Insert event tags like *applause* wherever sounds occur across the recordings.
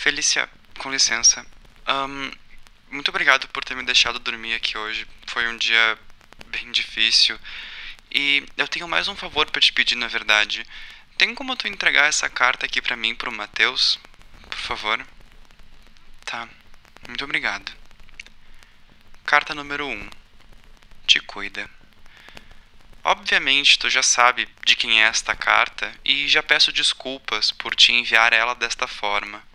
Felícia, com licença. Um, muito obrigado por ter me deixado dormir aqui hoje. Foi um dia bem difícil. E eu tenho mais um favor para te pedir, na verdade. Tem como tu entregar essa carta aqui para mim, pro Matheus? Por favor. Tá. Muito obrigado. Carta número 1. Um. Te cuida. Obviamente, tu já sabe de quem é esta carta e já peço desculpas por te enviar ela desta forma.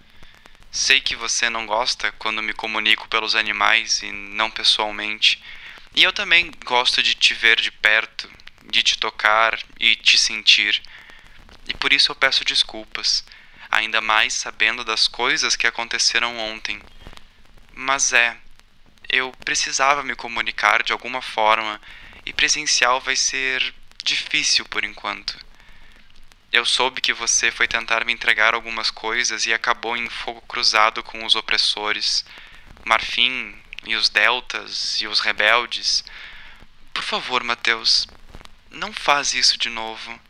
Sei que você não gosta quando me comunico pelos animais e não pessoalmente, e eu também gosto de te ver de perto, de te tocar e te sentir. E por isso eu peço desculpas, ainda mais sabendo das coisas que aconteceram ontem. Mas é, eu precisava me comunicar de alguma forma e presencial vai ser difícil por enquanto. Eu soube que você foi tentar me entregar algumas coisas e acabou em fogo cruzado com os opressores, Marfim e os Deltas e os rebeldes. Por favor, Mateus, não faz isso de novo.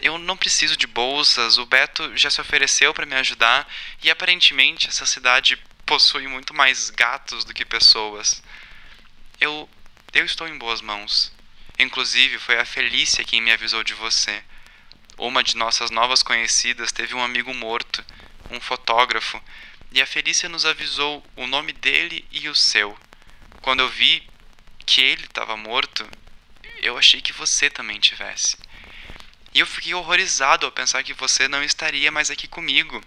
Eu não preciso de bolsas, o Beto já se ofereceu para me ajudar e aparentemente essa cidade possui muito mais gatos do que pessoas. Eu eu estou em boas mãos. Inclusive, foi a Felícia quem me avisou de você. Uma de nossas novas conhecidas teve um amigo morto, um fotógrafo, e a Felícia nos avisou o nome dele e o seu. Quando eu vi que ele estava morto, eu achei que você também tivesse. E eu fiquei horrorizado ao pensar que você não estaria mais aqui comigo.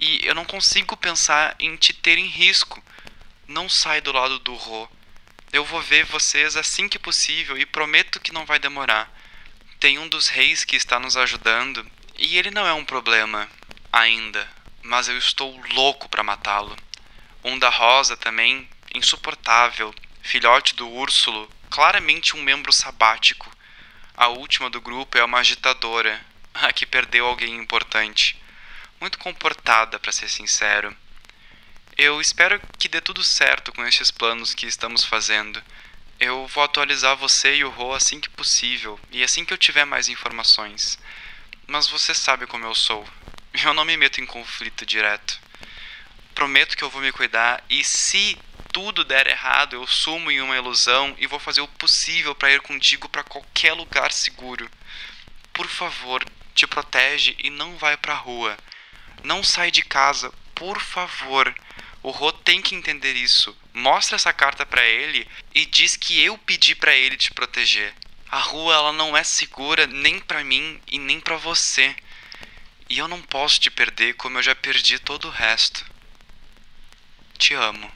E eu não consigo pensar em te ter em risco. Não sai do lado do Rô. Eu vou ver vocês assim que possível e prometo que não vai demorar. Tem um dos reis que está nos ajudando e ele não é um problema ainda, mas eu estou louco para matá-lo. Um da Rosa também, insuportável, filhote do Úrsulo, claramente um membro sabático. A última do grupo é uma agitadora, *laughs* a que perdeu alguém importante. Muito comportada, para ser sincero. Eu espero que dê tudo certo com estes planos que estamos fazendo. Eu vou atualizar você e o Ro assim que possível e assim que eu tiver mais informações. Mas você sabe como eu sou. *laughs* Eu não me meto em conflito direto. Prometo que eu vou me cuidar e se tudo der errado, eu sumo em uma ilusão e vou fazer o possível para ir contigo para qualquer lugar seguro. Por favor, te protege e não vai para a rua. Não sai de casa, por favor. O Rô tem que entender isso. Mostra essa carta para ele e diz que eu pedi para ele te proteger. A rua ela não é segura nem para mim e nem para você. E eu não posso te perder como eu já perdi todo o resto. Te amo.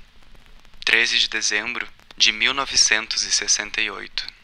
13 de dezembro de 1968.